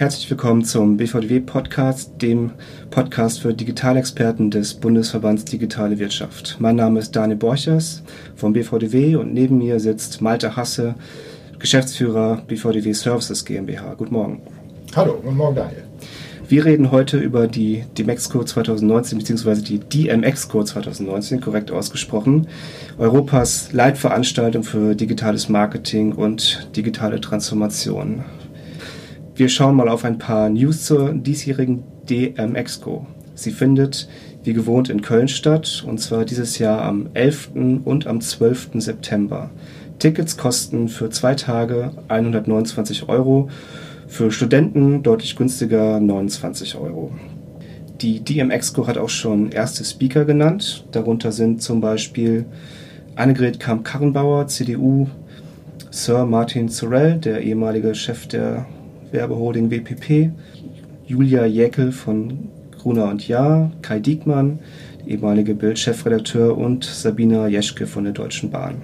Herzlich willkommen zum BVDW Podcast, dem Podcast für Digitalexperten des Bundesverbands Digitale Wirtschaft. Mein Name ist Daniel Borchers vom BVDW und neben mir sitzt Malte Hasse, Geschäftsführer BVDW Services GmbH. Guten Morgen. Hallo, guten Morgen Daniel. Wir reden heute über die DMEXCO 2019 bzw. die DMXCO 2019, korrekt ausgesprochen, Europas Leitveranstaltung für digitales Marketing und digitale Transformation. Wir schauen mal auf ein paar News zur diesjährigen DMEXCO. Sie findet wie gewohnt in Köln statt und zwar dieses Jahr am 11. und am 12. September. Tickets kosten für zwei Tage 129 Euro, für Studenten deutlich günstiger 29 Euro. Die DMEXCO hat auch schon erste Speaker genannt. Darunter sind zum Beispiel Annegret Kamp-Karrenbauer, CDU, Sir Martin Sorrell, der ehemalige Chef der Werbeholding WPP, Julia Jäckel von Gruner und Jahr, Kai Diekmann, ehemalige Bild-Chefredakteur und Sabina Jeschke von der Deutschen Bahn.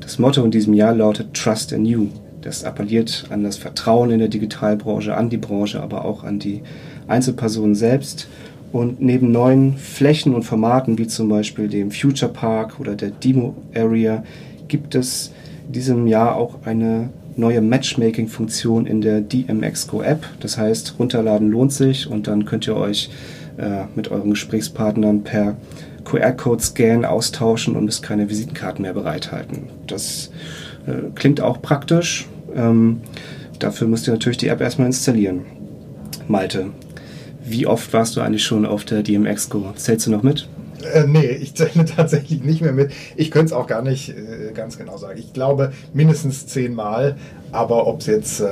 Das Motto in diesem Jahr lautet Trust in You. Das appelliert an das Vertrauen in der Digitalbranche, an die Branche, aber auch an die Einzelpersonen selbst. Und neben neuen Flächen und Formaten wie zum Beispiel dem Future Park oder der Demo Area gibt es in diesem Jahr auch eine neue Matchmaking-Funktion in der DMXCO App. Das heißt, runterladen lohnt sich und dann könnt ihr euch äh, mit euren Gesprächspartnern per QR-Code-Scan austauschen und müsst keine Visitenkarten mehr bereithalten. Das äh, klingt auch praktisch. Ähm, dafür müsst ihr natürlich die App erstmal installieren. Malte, wie oft warst du eigentlich schon auf der DMXCO? Zählst du noch mit? Äh, nee, ich zähle tatsächlich nicht mehr mit. Ich könnte es auch gar nicht äh, ganz genau sagen. Ich glaube mindestens zehnmal, aber ob es jetzt äh,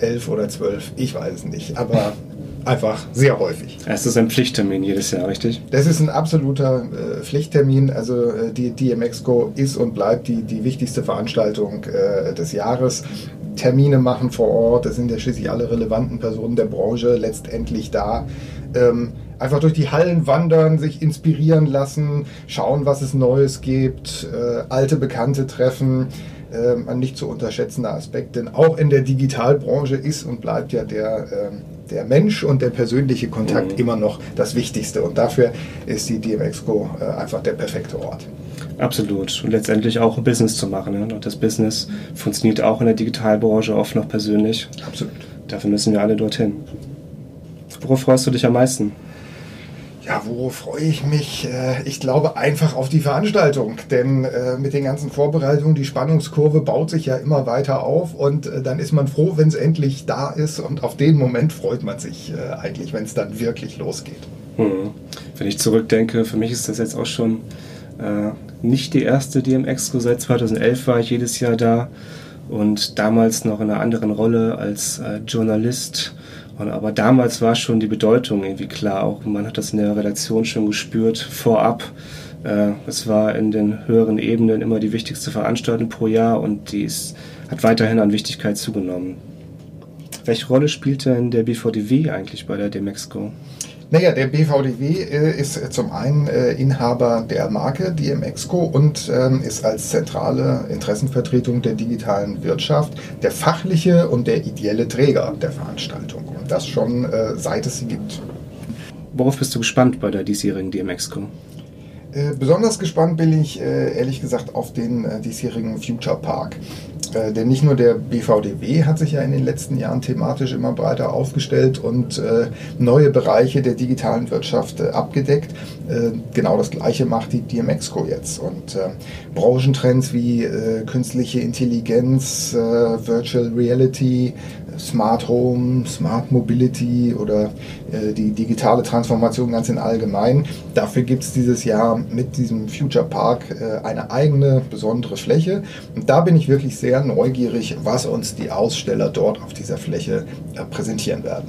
elf oder zwölf, ich weiß es nicht. Aber einfach sehr häufig. Es ist ein Pflichttermin jedes Jahr, richtig? Das ist ein absoluter äh, Pflichttermin. Also äh, die DMXCO ist und bleibt die, die wichtigste Veranstaltung äh, des Jahres. Termine machen vor Ort, es sind ja schließlich alle relevanten Personen der Branche letztendlich da. Ähm, einfach durch die Hallen wandern, sich inspirieren lassen, schauen, was es Neues gibt, äh, alte Bekannte treffen. Äh, ein nicht zu unterschätzender Aspekt, denn auch in der Digitalbranche ist und bleibt ja der, äh, der Mensch und der persönliche Kontakt mhm. immer noch das Wichtigste. Und dafür ist die DMXCO äh, einfach der perfekte Ort. Absolut. Und letztendlich auch ein Business zu machen. Ne? Und das Business funktioniert auch in der Digitalbranche oft noch persönlich. Absolut. Dafür müssen wir alle dorthin. Worauf freust du dich am meisten? Ja, worauf freue ich mich? Äh, ich glaube einfach auf die Veranstaltung, denn äh, mit den ganzen Vorbereitungen, die Spannungskurve baut sich ja immer weiter auf und äh, dann ist man froh, wenn es endlich da ist und auf den Moment freut man sich eigentlich, wenn es dann wirklich losgeht. Hm. Wenn ich zurückdenke, für mich ist das jetzt auch schon äh, nicht die erste DMX-Expo. Seit 2011 war ich jedes Jahr da und damals noch in einer anderen Rolle als äh, Journalist und aber damals war schon die Bedeutung irgendwie klar, auch man hat das in der Redaktion schon gespürt, vorab. Äh, es war in den höheren Ebenen immer die wichtigste Veranstaltung pro Jahr und die ist, hat weiterhin an Wichtigkeit zugenommen. Welche Rolle spielt denn der BVDW eigentlich bei der Demexco? Naja, der BVDW äh, ist zum einen äh, Inhaber der Marke DMEXCO und ähm, ist als zentrale Interessenvertretung der digitalen Wirtschaft der fachliche und der ideelle Träger der Veranstaltung. Und das schon äh, seit es sie gibt. Worauf bist du gespannt bei der diesjährigen DMEXCO? Besonders gespannt bin ich ehrlich gesagt auf den äh, diesjährigen Future Park. Äh, denn nicht nur der BVDW hat sich ja in den letzten Jahren thematisch immer breiter aufgestellt und äh, neue Bereiche der digitalen Wirtschaft äh, abgedeckt. genau das Gleiche macht die DMEXCO jetzt. Und Branchentrends wie künstliche Intelligenz, Virtual Reality, Smart Home, Smart Mobility oder äh, die digitale Transformation ganz in allgemein. Dafür gibt es dieses Jahr mit diesem Future Park äh, eine eigene besondere Fläche. Und da bin ich wirklich sehr neugierig, was uns die Aussteller dort auf dieser Fläche äh, präsentieren werden.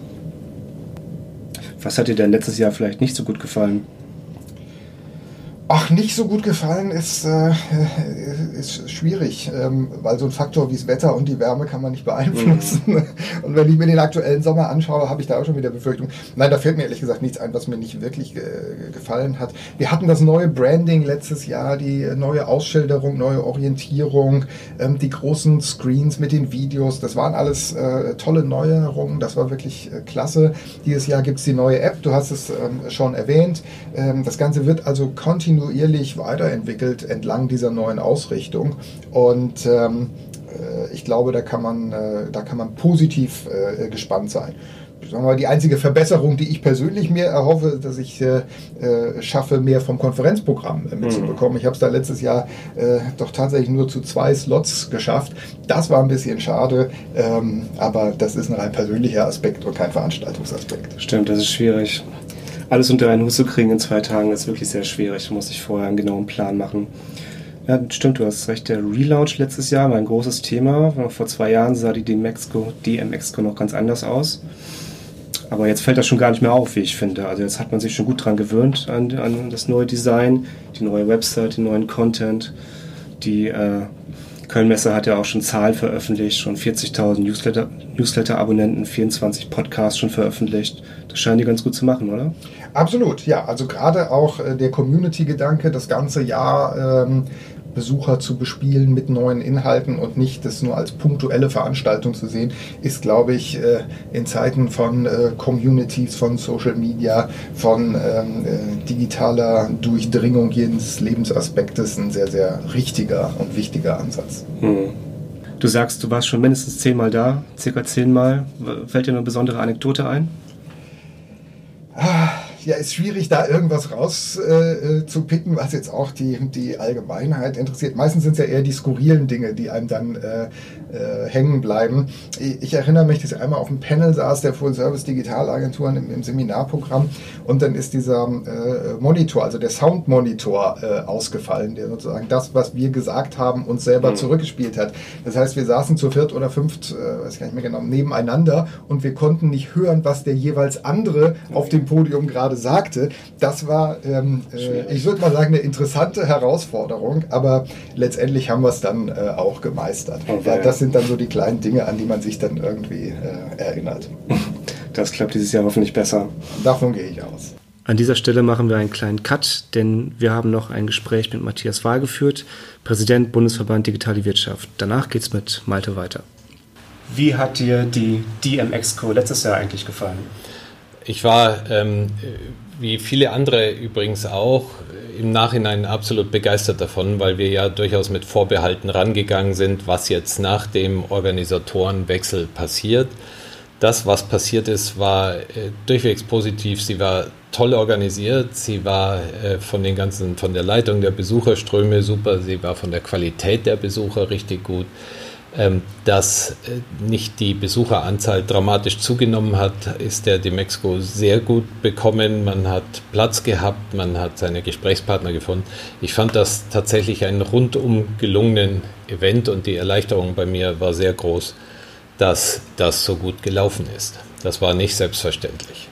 Was hat dir denn letztes Jahr vielleicht nicht so gut gefallen? Ach, nicht so gut gefallen ist, äh, ist schwierig, ähm, weil so ein Faktor wie das Wetter und die Wärme kann man nicht beeinflussen. Mhm. Und wenn ich mir den aktuellen Sommer anschaue, habe ich da auch schon wieder Befürchtung. Nein, da fällt mir ehrlich gesagt nichts ein, was mir nicht wirklich äh, gefallen hat. Wir hatten das neue Branding letztes Jahr, die neue Ausschilderung, neue Orientierung, ähm, die großen Screens mit den Videos. Das waren alles äh, tolle Neuerungen. Das war wirklich äh, klasse. Dieses Jahr gibt es die neue App. Du hast es ähm, schon erwähnt. Ähm, das Ganze wird also kontinuierlich kontinuierlich weiterentwickelt entlang dieser neuen Ausrichtung. Und ähm, äh, ich glaube, da kann man, äh, da kann man positiv äh, gespannt sein sagen wir mal, die einzige Verbesserung, die ich persönlich mir erhoffe, dass ich äh, äh schaffe, mehr vom Konferenzprogramm äh, mitzubekommen. Mhm. Ich habe es da letztes Jahr äh, doch tatsächlich nur zu zwei Slots geschafft. Das war ein bisschen schade, ähm, aber das ist ein rein persönlicher Aspekt und kein Veranstaltungsaspekt. Stimmt, das ist schwierig alles unter einen Hut zu kriegen in zwei Tagen ist wirklich sehr schwierig. Da muss ich vorher einen genauen Plan machen. Ja, stimmt, du hast recht. Der Relaunch letztes Jahr war ein großes Thema. Vor zwei Jahren sah die DMXCO, DMXCO noch ganz anders aus. Aber jetzt fällt das schon gar nicht mehr auf, wie ich finde. Also jetzt hat man sich schon gut dran gewöhnt an, an das neue Design, die neue Website, den neuen Content. Die äh, Köln-Messe hat ja auch schon Zahlen veröffentlicht, schon 40.000 Newsletter-Abonnenten, Newsletter 24 Podcasts schon veröffentlicht. Das scheinen die ganz gut zu machen, oder? Absolut, ja. Also gerade auch äh, der Community-Gedanke, das ganze Jahr ähm, Besucher zu bespielen mit neuen Inhalten und nicht das nur als punktuelle Veranstaltung zu sehen, ist, glaube ich, äh, in Zeiten von äh, Communities, von Social Media, von ähm, äh, digitaler Durchdringung jedes Lebensaspektes ein sehr, sehr richtiger und wichtiger Ansatz. Hm. Du sagst, du warst schon mindestens zehnmal da, circa zehnmal. Fällt dir eine besondere Anekdote ein? Ah ja, ist schwierig, da irgendwas rauszupicken, äh, was jetzt auch die, die Allgemeinheit interessiert. Meistens sind es ja eher die skurrilen Dinge, die einem dann äh, äh, hängen bleiben. Ich, ich, erinnere mich, dass ich einmal auf einem Panel saß, der Full Service Digitalagenturen im, im Seminarprogramm und dann ist dieser äh, Monitor, also der Soundmonitor äh, ausgefallen, der sozusagen das, was wir gesagt haben, uns selber mhm. zurückgespielt hat. Das heißt, wir saßen zu viert oder fünft, äh, weiß ich gar nicht mehr genau, nebeneinander und wir konnten nicht hören, was der jeweils andere auf dem Podium gerade gerade sagte, das war, ähm, äh, ich würde mal sagen, eine interessante Herausforderung, aber letztendlich haben wir es dann äh, auch gemeistert. Okay. Ja, das sind dann so die kleinen Dinge, an die man sich dann irgendwie äh, erinnert. Das klappt dieses Jahr hoffentlich besser. Davon gehe ich aus. An dieser Stelle machen wir einen kleinen Cut, denn wir haben noch ein Gespräch mit Matthias Wahl geführt, Präsident Bundesverband Digitale Wirtschaft. Danach geht es mit Malte weiter. Wie hat dir die DMX-Co letztes Jahr eigentlich gefallen? Ich war, ähm, wie viele andere übrigens auch, im Nachhinein absolut begeistert davon, weil wir ja durchaus mit Vorbehalten rangegangen sind, was jetzt nach dem Organisatorenwechsel passiert. Das, was passiert ist, war äh, durchwegs positiv. Sie war toll organisiert. Sie war äh, von den ganzen, von der Leitung der Besucherströme super. Sie war von der Qualität der Besucher richtig gut. Ähm, dass äh, nicht die Besucheranzahl dramatisch zugenommen hat, ist der Demexco sehr gut bekommen. Man hat Platz gehabt, man hat seine Gesprächspartner gefunden. Ich fand das tatsächlich einen rundum gelungenen Event und die Erleichterung bei mir war sehr groß, dass das so gut gelaufen ist. Das war nicht selbstverständlich.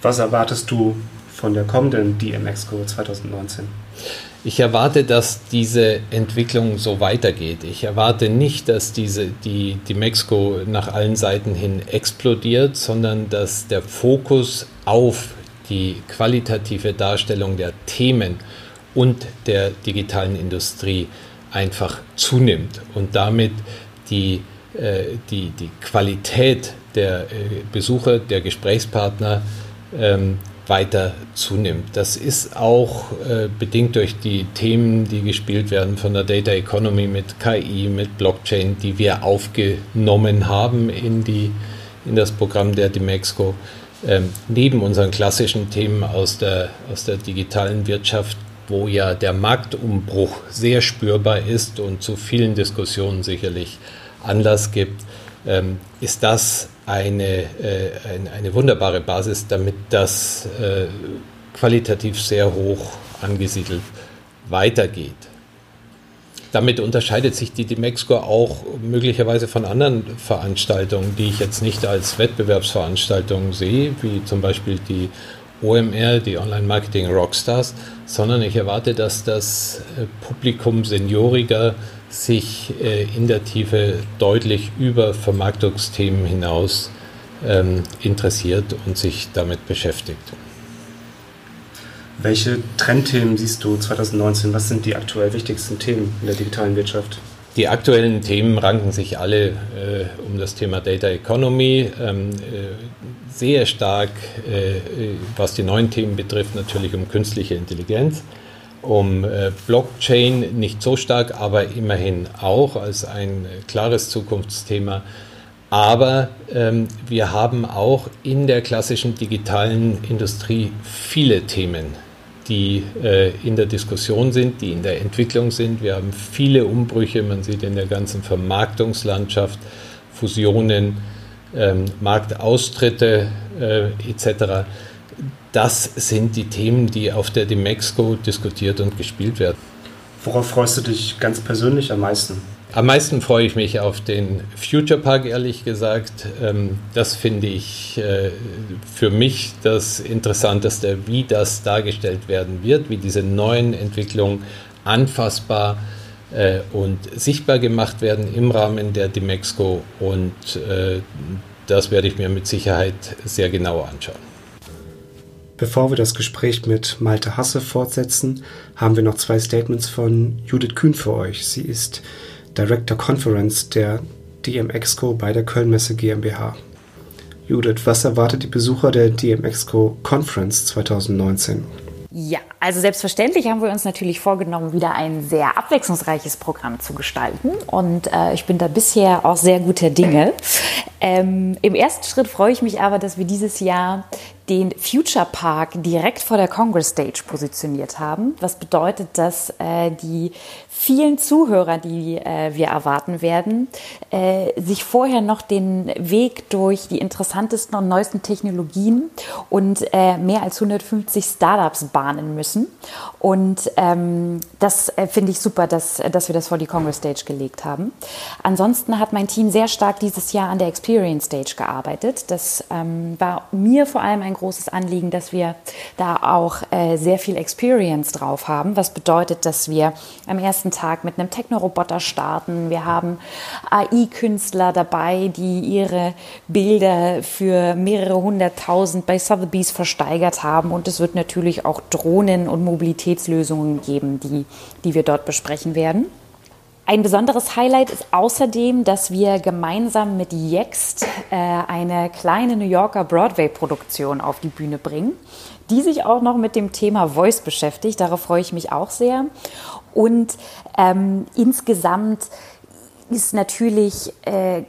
Was erwartest du von der kommenden DMXCO 2019? Ich erwarte, dass diese Entwicklung so weitergeht. Ich erwarte nicht, dass diese, die, die Mexiko nach allen Seiten hin explodiert, sondern dass der Fokus auf die qualitative Darstellung der Themen und der digitalen Industrie einfach zunimmt und damit die, äh, die, die Qualität der äh, Besucher, der Gesprächspartner ähm, weiter zunimmt. Das ist auch äh, bedingt durch die Themen, die gespielt werden von der Data Economy mit KI, mit Blockchain, die wir aufgenommen haben in, die, in das Programm der Demexco. Ähm, neben unseren klassischen Themen aus der, aus der digitalen Wirtschaft, wo ja der Marktumbruch sehr spürbar ist und zu vielen Diskussionen sicherlich Anlass gibt, ähm, ist das eine, äh, eine, wunderbare Basis, damit das äh, qualitativ sehr hoch angesiedelt weitergeht. Damit unterscheidet sich die Demexco auch möglicherweise von anderen Veranstaltungen, die ich jetzt nicht als Wettbewerbsveranstaltungen sehe, wie zum Beispiel die OMR, die Online Marketing Rockstars, sondern ich erwarte, dass das äh, Publikum Senioriger sich äh, in der Tiefe deutlich über Vermarktungsthemen hinaus ähm, interessiert und sich damit beschäftigt. Welche Trendthemen siehst du 2019? Was sind die aktuell wichtigsten Themen in der digitalen Wirtschaft? Die aktuellen Themen ranken sich alle äh, um das Thema Data Economy. Ähm, äh, sehr stark, äh, was die neuen Themen betrifft, natürlich um künstliche Intelligenz, um äh, Blockchain nicht so stark, aber immerhin auch als ein klares Zukunftsthema. Aber ähm, wir haben auch in der klassischen digitalen Industrie viele Themen, die äh, in der Diskussion sind, die in der Entwicklung sind. Wir haben viele Umbrüche, man sieht in der ganzen Vermarktungslandschaft Fusionen, ähm, Marktaustritte äh, etc. Das sind die Themen, die auf der Demexco diskutiert und gespielt werden. Worauf freust du dich ganz persönlich am meisten? Am meisten freue ich mich auf den Future Park, ehrlich gesagt. Ähm, das finde ich äh, für mich das Interessanteste, wie das dargestellt werden wird, wie diese neuen Entwicklungen anfassbar äh, und sichtbar gemacht werden im Rahmen der Demexco. Und äh, das werde ich mir mit Sicherheit sehr genau anschauen. Bevor wir das Gespräch mit Malte Hasse fortsetzen, haben wir noch zwei Statements von Judith Kühn für euch. Sie ist Director Conference der DMExco bei der Kölnmesse GmbH. Judith, was erwartet die Besucher der DMExco Conference 2019? Ja, also selbstverständlich haben wir uns natürlich vorgenommen, wieder ein sehr abwechslungsreiches Programm zu gestalten. Und äh, ich bin da bisher auch sehr guter Dinge. Ähm, Im ersten Schritt freue ich mich aber, dass wir dieses Jahr den Future Park direkt vor der Congress Stage positioniert haben, was bedeutet, dass äh, die vielen Zuhörer, die äh, wir erwarten werden, äh, sich vorher noch den Weg durch die interessantesten und neuesten Technologien und äh, mehr als 150 Startups bahnen müssen. Und ähm, das äh, finde ich super, dass, dass wir das vor die Congress Stage gelegt haben. Ansonsten hat mein Team sehr stark dieses Jahr an der Experience Stage gearbeitet. Das ähm, war mir vor allem ein großes Anliegen, dass wir da auch äh, sehr viel Experience drauf haben, was bedeutet, dass wir am ersten Tag mit einem Technoroboter starten. Wir haben AI-Künstler dabei, die ihre Bilder für mehrere hunderttausend bei Sotheby's versteigert haben. Und es wird natürlich auch Drohnen und Mobilitätslösungen geben, die, die wir dort besprechen werden. Ein besonderes Highlight ist außerdem, dass wir gemeinsam mit Yext äh, eine kleine New Yorker Broadway-Produktion auf die Bühne bringen, die sich auch noch mit dem Thema Voice beschäftigt. Darauf freue ich mich auch sehr. Und ähm, insgesamt ist natürlich äh,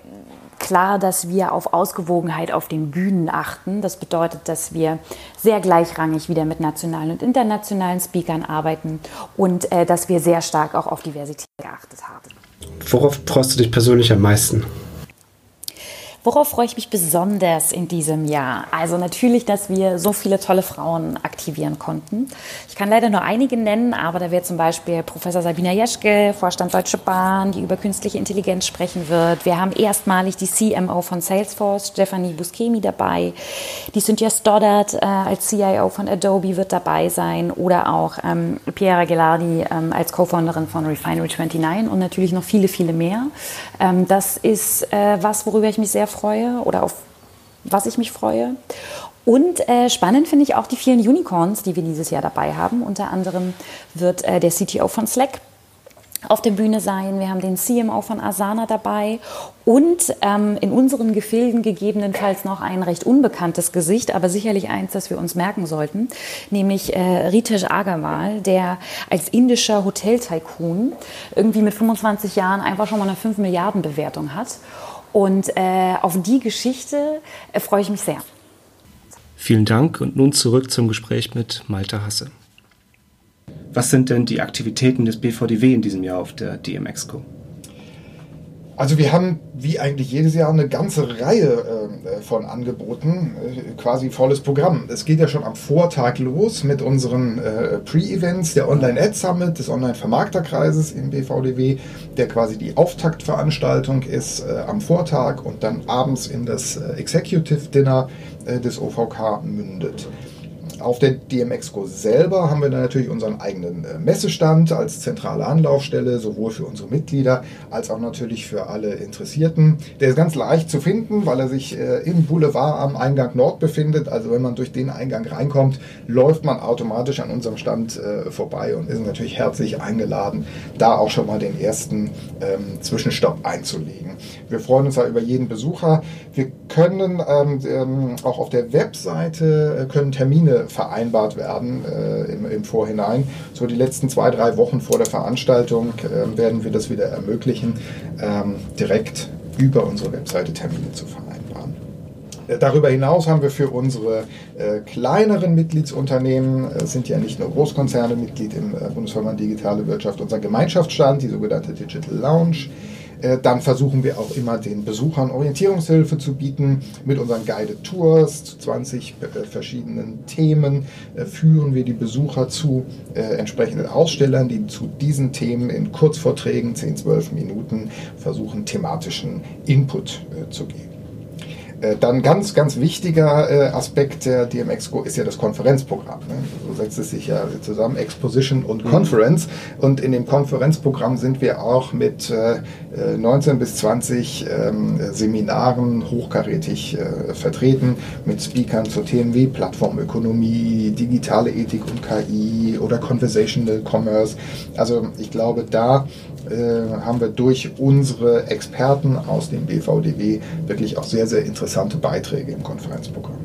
klar, dass wir auf Ausgewogenheit auf den Bühnen achten. Das bedeutet, dass wir sehr gleichrangig wieder mit nationalen und internationalen Speakern arbeiten und äh, dass wir sehr stark auch auf Diversität geachtet haben. Worauf freust du dich persönlich am meisten? Worauf freue ich mich besonders in diesem Jahr? Also natürlich, dass wir so viele tolle Frauen aktivieren konnten. Ich kann leider nur einige nennen, aber da wäre zum Beispiel Professor Sabina Jeschke, Vorstand Deutsche Bahn, die über künstliche Intelligenz sprechen wird. Wir haben erstmalig die CMO von Salesforce, Stephanie Buscemi, dabei. Die Cynthia Stoddard äh, als CIO von Adobe wird dabei sein oder auch ähm, Piera Gelardi ähm, als Co-Founderin von Refinery29 und natürlich noch viele, viele mehr. Ähm, das ist äh, was, worüber ich mich sehr freue oder auf was ich mich freue. Und äh, spannend finde ich auch die vielen Unicorns, die wir dieses Jahr dabei haben. Unter anderem wird äh, der CTO von Slack auf der Bühne sein. Wir haben den CMO von Asana dabei und ähm, in unseren Gefilden gegebenenfalls noch ein recht unbekanntes Gesicht, aber sicherlich eins, das wir uns merken sollten, nämlich äh, Ritesh Agarwal, der als indischer Hotel-Tycoon irgendwie mit 25 Jahren einfach schon mal eine 5 Milliarden Bewertung hat und äh, auf die Geschichte äh, freue ich mich sehr. Vielen Dank und nun zurück zum Gespräch mit Malte Hasse. Was sind denn die Aktivitäten des BVDW in diesem Jahr auf der DMExco? Also wir haben wie eigentlich jedes Jahr eine ganze Reihe äh, von Angeboten, äh, quasi volles Programm. Es geht ja schon am Vortag los mit unseren äh, Pre-Events, der Online-Ad Summit des Online-Vermarkterkreises im BVDW, der quasi die Auftaktveranstaltung ist äh, am Vortag und dann abends in das äh, Executive Dinner äh, des OVK mündet. Auf der DMX-Co selber haben wir dann natürlich unseren eigenen äh, Messestand als zentrale Anlaufstelle, sowohl für unsere Mitglieder als auch natürlich für alle Interessierten. Der ist ganz leicht zu finden, weil er sich äh, im Boulevard am Eingang Nord befindet. Also wenn man durch den Eingang reinkommt, läuft man automatisch an unserem Stand äh, vorbei und ist natürlich herzlich eingeladen, da auch schon mal den ersten ähm, Zwischenstopp einzulegen. Wir freuen uns ja über jeden Besucher. Wir können ähm, ähm, auch auf der Webseite äh, können Termine vereinbart werden äh, im, im, Vorhinein. So die letzten zwei, drei Wochen vor der Veranstaltung äh, werden wir das wieder ermöglichen, ähm, direkt über unsere Webseite Termine zu vereinbaren. Äh, darüber hinaus haben wir für unsere äh, kleineren Mitgliedsunternehmen, äh, sind ja nicht nur Großkonzerne Mitglied im äh, Bundesverband Digitale Wirtschaft, unser Gemeinschaftsstand, die sogenannte Digital Lounge. Äh, dann versuchen wir auch immer den Besuchern Orientierungshilfe zu bieten. Mit unseren Guided Tours zu 20 äh, verschiedenen Themen äh, führen wir die Besucher zu entsprechenden Ausstellern, die zu diesen Themen in Kurzvorträgen, 10, 12 Minuten, versuchen thematischen Input zu geben. Äh, dann ganz, ganz wichtiger äh, Aspekt der DMX-Go ist ja das Konferenzprogramm. Ne? So setzt es sich ja zusammen, Exposition und mhm. Conference. Und in dem Konferenzprogramm sind wir auch mit 19 äh, bis 20 ähm, Seminaren hochkarätig vertreten, mit Speakern zu Themen wie Plattformökonomie, digitale Ethik und KI oder Conversational Commerce. Also ich glaube, da haben wir durch unsere Experten aus dem BVDW wirklich auch sehr, sehr interessante Beiträge im Konferenzprogramm.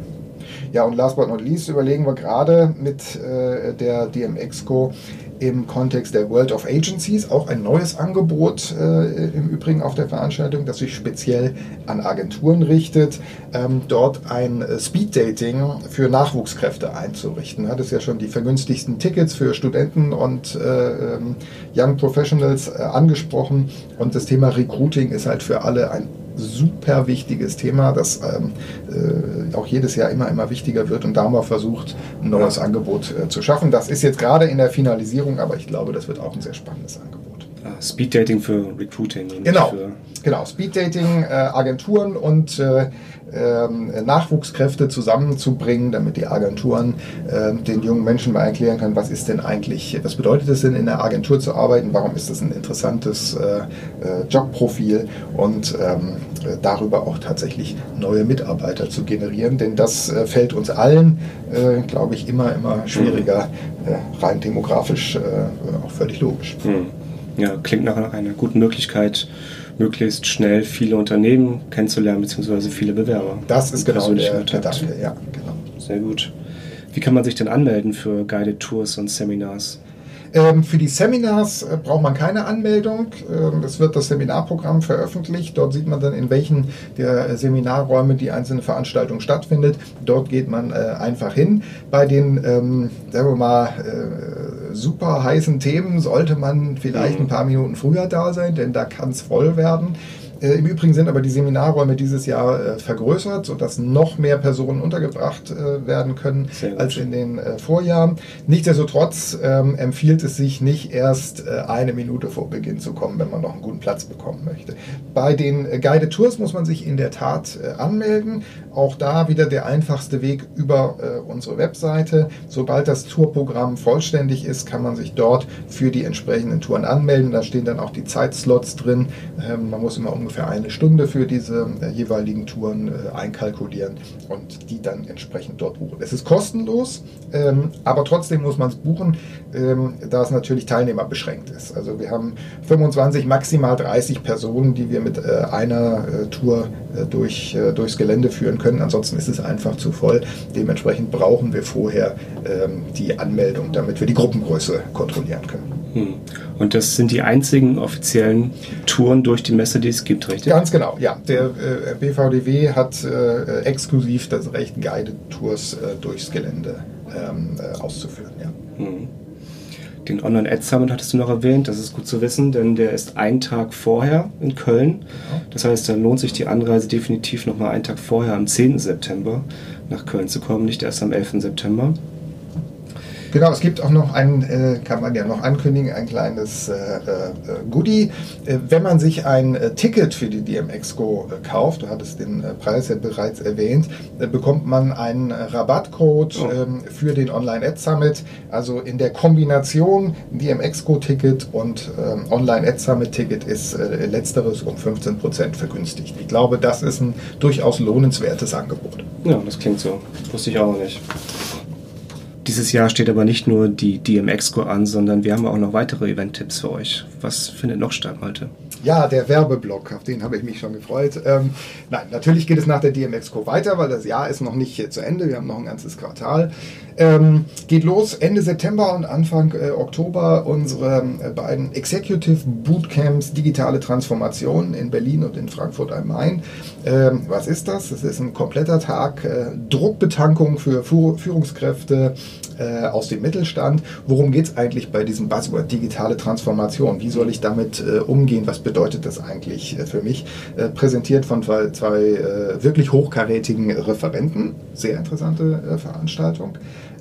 Ja, und last but not least überlegen wir gerade mit äh, der DMXCO im Kontext der World of Agencies auch ein neues Angebot äh, im Übrigen auf der Veranstaltung, das sich speziell an Agenturen richtet, ähm, dort ein äh, Speed-Dating für Nachwuchskräfte einzurichten. Hat es ja schon die vergünstigsten Tickets für Studenten und äh, ähm, Young Professionals äh, angesprochen und das Thema Recruiting ist halt für alle ein super wichtiges Thema, das ähm, äh, auch jedes Jahr immer, immer wichtiger wird. Und da haben wir versucht, ein neues ja. Angebot äh, zu schaffen. Das ist jetzt gerade in der Finalisierung, aber ich glaube, das wird auch ein sehr spannendes Angebot. Speed Dating für Recruiting. Genau, genau. Speed Dating, äh, Agenturen und äh, ähm, Nachwuchskräfte zusammenzubringen, damit die Agenturen äh, den jungen Menschen mal erklären können, was ist denn eigentlich, was bedeutet es denn in der Agentur zu arbeiten, warum ist das ein interessantes äh, äh, Jobprofil und ähm, darüber auch tatsächlich neue Mitarbeiter zu generieren, denn das äh, fällt uns allen, äh, glaube ich, immer, immer schwieriger, äh, rein demografisch auch völlig logisch. Hm. Ja, klingt nach einer guten Möglichkeit, möglichst schnell viele Unternehmen kennenzulernen, beziehungsweise viele Bewerber. Das ist genau der Gedanke, ja, genau. Sehr gut. Wie kann man sich denn anmelden für Guided Tours und Seminars? Ähm, für die Seminars äh, braucht man keine Anmeldung. Ähm, es wird das Seminarprogramm veröffentlicht. Dort sieht man dann, in welchen der Seminarräume die einzelne Veranstaltung stattfindet. Dort geht man äh, einfach hin. Bei den, ähm, sagen wir mal, äh, super heißen Themen sollte man vielleicht mhm. ein paar Minuten früher da sein, denn da kann es voll werden. Äh, Im Übrigen sind aber die Seminarräume dieses Jahr äh, vergrößert, sodass noch mehr Personen untergebracht äh, werden können als in den Vorjahren. Nichtsdestotrotz ähm, empfiehlt es sich nicht erst eine Minute vor Beginn zu kommen, wenn man noch einen guten Platz bekommen möchte. Bei den Guided Tours muss man sich in der Tat anmelden. Auch da wieder der einfachste Weg über unsere Webseite. Sobald das Tourprogramm vollständig ist, kann man sich dort für die entsprechenden Touren anmelden. Da stehen dann auch die Zeitslots drin. Ähm, man muss immer um ungefähr eine Stunde für diese äh, jeweiligen Touren äh, einkalkulieren und die dann entsprechend dort buchen. Es ist kostenlos, ähm, aber trotzdem muss man es buchen, ähm, da es natürlich teilnehmerbeschränkt ist. Also wir haben 25, maximal 30 Personen, die wir mit äh, einer Tour durch, durchs Gelände führen können. Ansonsten ist es einfach zu voll. Dementsprechend brauchen wir vorher ähm, die Anmeldung, damit wir die Gruppengröße kontrollieren können. Hm. Und das sind die einzigen offiziellen Touren durch die Messe, die es gibt, richtig? Ganz genau, ja. Der äh, BVDW hat äh, exklusiv das Recht, Guided-Tours äh, durchs Gelände ähm, äh, auszuführen. Ja. Hm. Den Online-Ad Summit hattest du noch erwähnt, das ist gut zu wissen, denn der ist einen Tag vorher in Köln. Das heißt, da lohnt sich die Anreise definitiv nochmal einen Tag vorher, am 10. September, nach Köln zu kommen, nicht erst am 11. September. Genau, es gibt auch noch ein, äh, kann man ja noch ankündigen, ein kleines äh, äh, Goodie. Äh, wenn man sich ein äh, Ticket für die DMX-Go äh, kauft, du hattest den Preis ja bereits erwähnt, bekommt man einen Rabattcode oh. ähm, für den Online-Ad Summit. Also in der Kombination DMX-Go-Ticket und ähm, Online-Ad Summit-Ticket ist letzteres um 15% vergünstigt. Ich glaube, das ist ein durchaus lohnenswertes Angebot. Ja, das klingt so. Wusste ich auch noch nicht. Dieses Jahr steht aber nicht nur die DMX-Go an, sondern wir haben auch noch weitere Event-Tipps für euch. Was findet noch statt, Malte? Ja, der Werbeblock, auf den habe ich mich schon gefreut. Ähm, nein, natürlich geht es nach der DMX-Co weiter, weil das Jahr ist noch nicht zu Ende. Wir haben noch ein ganzes Quartal. Ähm, geht los Ende September und Anfang äh, Oktober unsere äh, beiden Executive Bootcamps Digitale Transformation in Berlin und in Frankfurt am Main. Ähm, was ist das? Das ist ein kompletter Tag äh, Druckbetankung für Fu Führungskräfte äh, aus dem Mittelstand. Worum geht es eigentlich bei diesem Buzzword digitale Transformation? Wie soll ich damit äh, umgehen? Was bedeutet das eigentlich äh, für mich? präsentiert von zwei, zwei wirklich hochkarätigen Referenten. Sehr interessante Veranstaltung.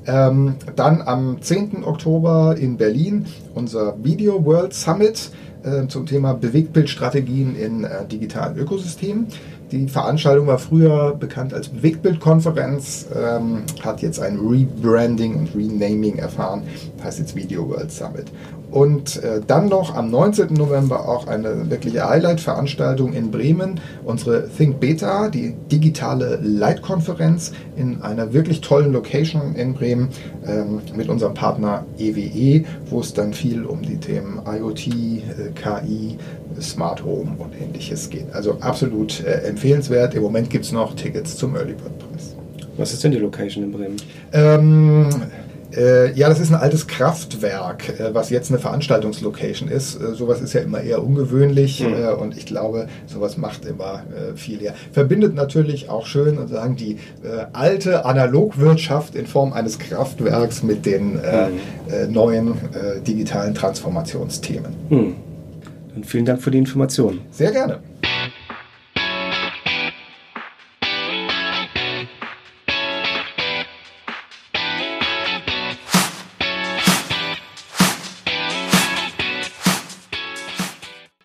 Ähm, dann am 10. Oktober in Berlin unser Video World Summit äh, zum Thema Bewegtbildstrategien in äh, digitalen Ökosystemen. Die Veranstaltung war früher bekannt als Bewegtbildkonferenz, ähm, hat jetzt ein Rebranding und Renaming erfahren, heißt jetzt Video World Summit. Und äh, dann noch am 19. November auch eine wirkliche Highlight-Veranstaltung in Bremen, unsere Think Beta, die digitale Leitkonferenz in einer wirklich tollen Location in Bremen ähm, mit unserem Partner EWE, e, wo es dann viel um die Themen IoT, äh, KI, Smart Home und ähnliches geht. Also absolut äh, empfehlenswert. Im Moment gibt es noch Tickets zum Early Bird Preis. Was ist denn die Location in Bremen? Ähm, äh, ja, das ist ein altes Kraftwerk, äh, was jetzt eine Veranstaltungslocation ist. Äh, sowas ist ja immer eher ungewöhnlich mhm. Und ich glaube, sowas macht immer äh, viel her. Verbindet natürlich auch schön sozusagen die äh, alte Analogwirtschaft in Form eines Kraftwerks mit den mhm. neuen digitalen Transformationsthemen. Mhm. Dann vielen Dank für die Informationen. Sehr gerne.